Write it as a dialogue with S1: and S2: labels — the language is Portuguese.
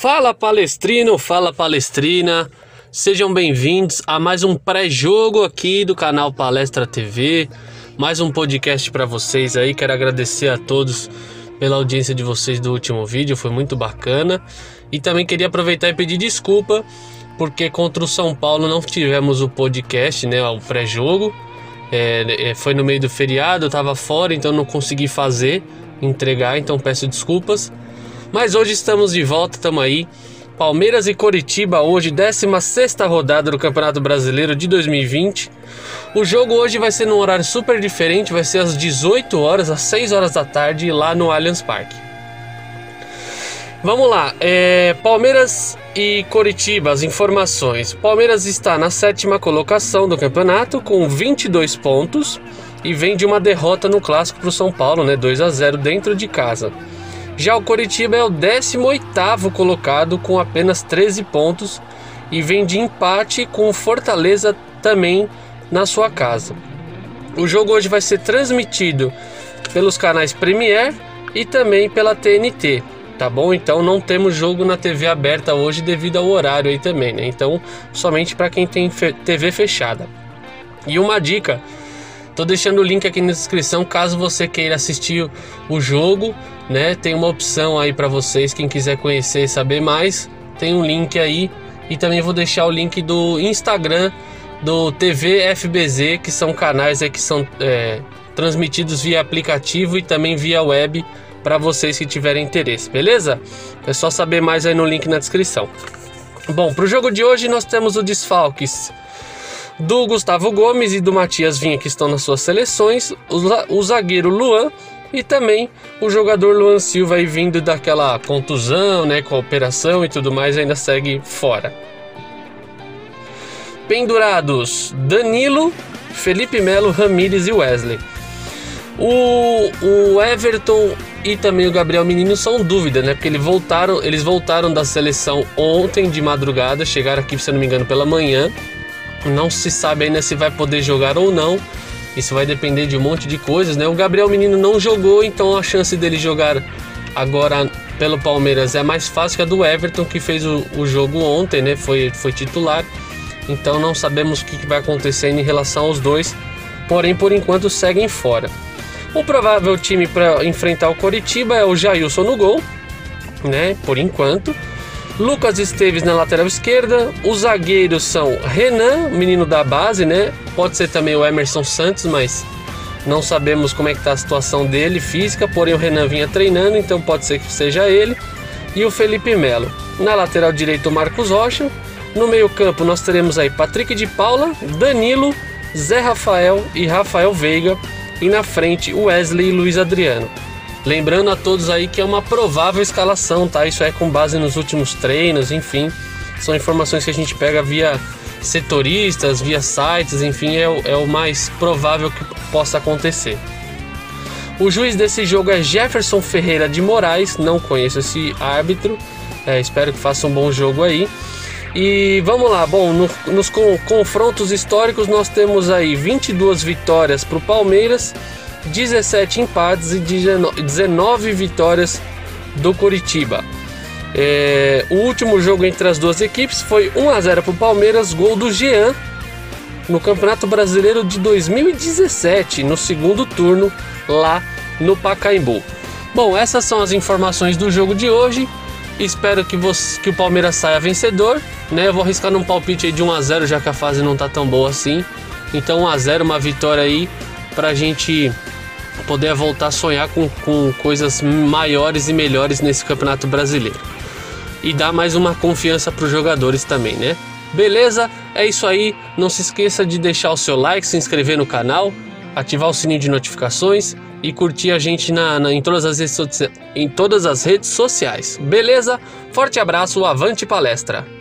S1: Fala palestrino, fala palestrina, sejam bem-vindos a mais um pré-jogo aqui do canal Palestra TV, mais um podcast para vocês aí. Quero agradecer a todos pela audiência de vocês do último vídeo, foi muito bacana. E também queria aproveitar e pedir desculpa porque contra o São Paulo não tivemos o podcast, né, o pré-jogo. É, é, foi no meio do feriado, eu estava fora, então não consegui fazer, entregar, então peço desculpas. Mas hoje estamos de volta, estamos aí. Palmeiras e Coritiba hoje, 16 rodada do Campeonato Brasileiro de 2020. O jogo hoje vai ser num horário super diferente, vai ser às 18 horas, às 6 horas da tarde, lá no Allianz Parque. Vamos lá, é, Palmeiras e Coritiba, as informações. Palmeiras está na sétima colocação do campeonato com 22 pontos e vem de uma derrota no clássico para o São Paulo, né, 2 a 0 dentro de casa. Já o Coritiba é o 18º colocado com apenas 13 pontos e vem de empate com o Fortaleza também na sua casa. O jogo hoje vai ser transmitido pelos canais Premier e também pela TNT, tá bom? Então não temos jogo na TV aberta hoje devido ao horário aí também, né? Então somente para quem tem TV fechada. E uma dica, Tô deixando o link aqui na descrição caso você queira assistir o jogo, né? Tem uma opção aí para vocês, quem quiser conhecer e saber mais, tem um link aí e também vou deixar o link do Instagram do TV FBZ, que são canais aí que são é, transmitidos via aplicativo e também via web para vocês que tiverem interesse, beleza? É só saber mais aí no link na descrição. Bom, para o jogo de hoje nós temos o desfalques do Gustavo Gomes e do Matias Vinha que estão nas suas seleções, o zagueiro Luan e também o jogador Luan Silva aí vindo daquela contusão, né, com a operação e tudo mais, ainda segue fora. Pendurados: Danilo, Felipe Melo, Ramires e Wesley. O, o Everton e também o Gabriel Menino são dúvida, né? Porque eles voltaram, eles voltaram da seleção ontem de madrugada, chegaram aqui, se não me engano, pela manhã não se sabe ainda se vai poder jogar ou não. Isso vai depender de um monte de coisas, né? O Gabriel Menino não jogou, então a chance dele jogar agora pelo Palmeiras é mais fácil que a do Everton, que fez o, o jogo ontem, né? Foi, foi titular. Então não sabemos o que vai acontecer em relação aos dois. Porém, por enquanto, seguem fora. O provável time para enfrentar o Coritiba é o Jailson no gol, né? Por enquanto. Lucas Esteves na lateral esquerda. Os zagueiros são Renan, menino da base, né? Pode ser também o Emerson Santos, mas não sabemos como é que está a situação dele física. Porém, o Renan vinha treinando, então pode ser que seja ele. E o Felipe Melo. Na lateral direita, o Marcos Rocha. No meio-campo, nós teremos aí Patrick de Paula, Danilo, Zé Rafael e Rafael Veiga. E na frente, Wesley e Luiz Adriano. Lembrando a todos aí que é uma provável escalação, tá? Isso é com base nos últimos treinos, enfim. São informações que a gente pega via setoristas, via sites, enfim, é o, é o mais provável que possa acontecer. O juiz desse jogo é Jefferson Ferreira de Moraes, não conheço esse árbitro, é, espero que faça um bom jogo aí. E vamos lá, bom, no, nos confrontos históricos nós temos aí 22 vitórias para o Palmeiras 17 empates e 19 vitórias do Curitiba. É, o último jogo entre as duas equipes foi 1 a 0 para o Palmeiras, gol do Jean no Campeonato Brasileiro de 2017, no segundo turno lá no Pacaembu. Bom, essas são as informações do jogo de hoje. Espero que, você, que o Palmeiras saia vencedor. Né? Eu vou arriscar num palpite de 1 a 0 já que a fase não está tão boa assim. Então 1 a 0 uma vitória aí para a gente poder voltar a sonhar com, com coisas maiores e melhores nesse campeonato brasileiro. E dar mais uma confiança para os jogadores também, né? Beleza? É isso aí. Não se esqueça de deixar o seu like, se inscrever no canal, ativar o sininho de notificações e curtir a gente na, na em, todas as redes, em todas as redes sociais. Beleza? Forte abraço, avante palestra!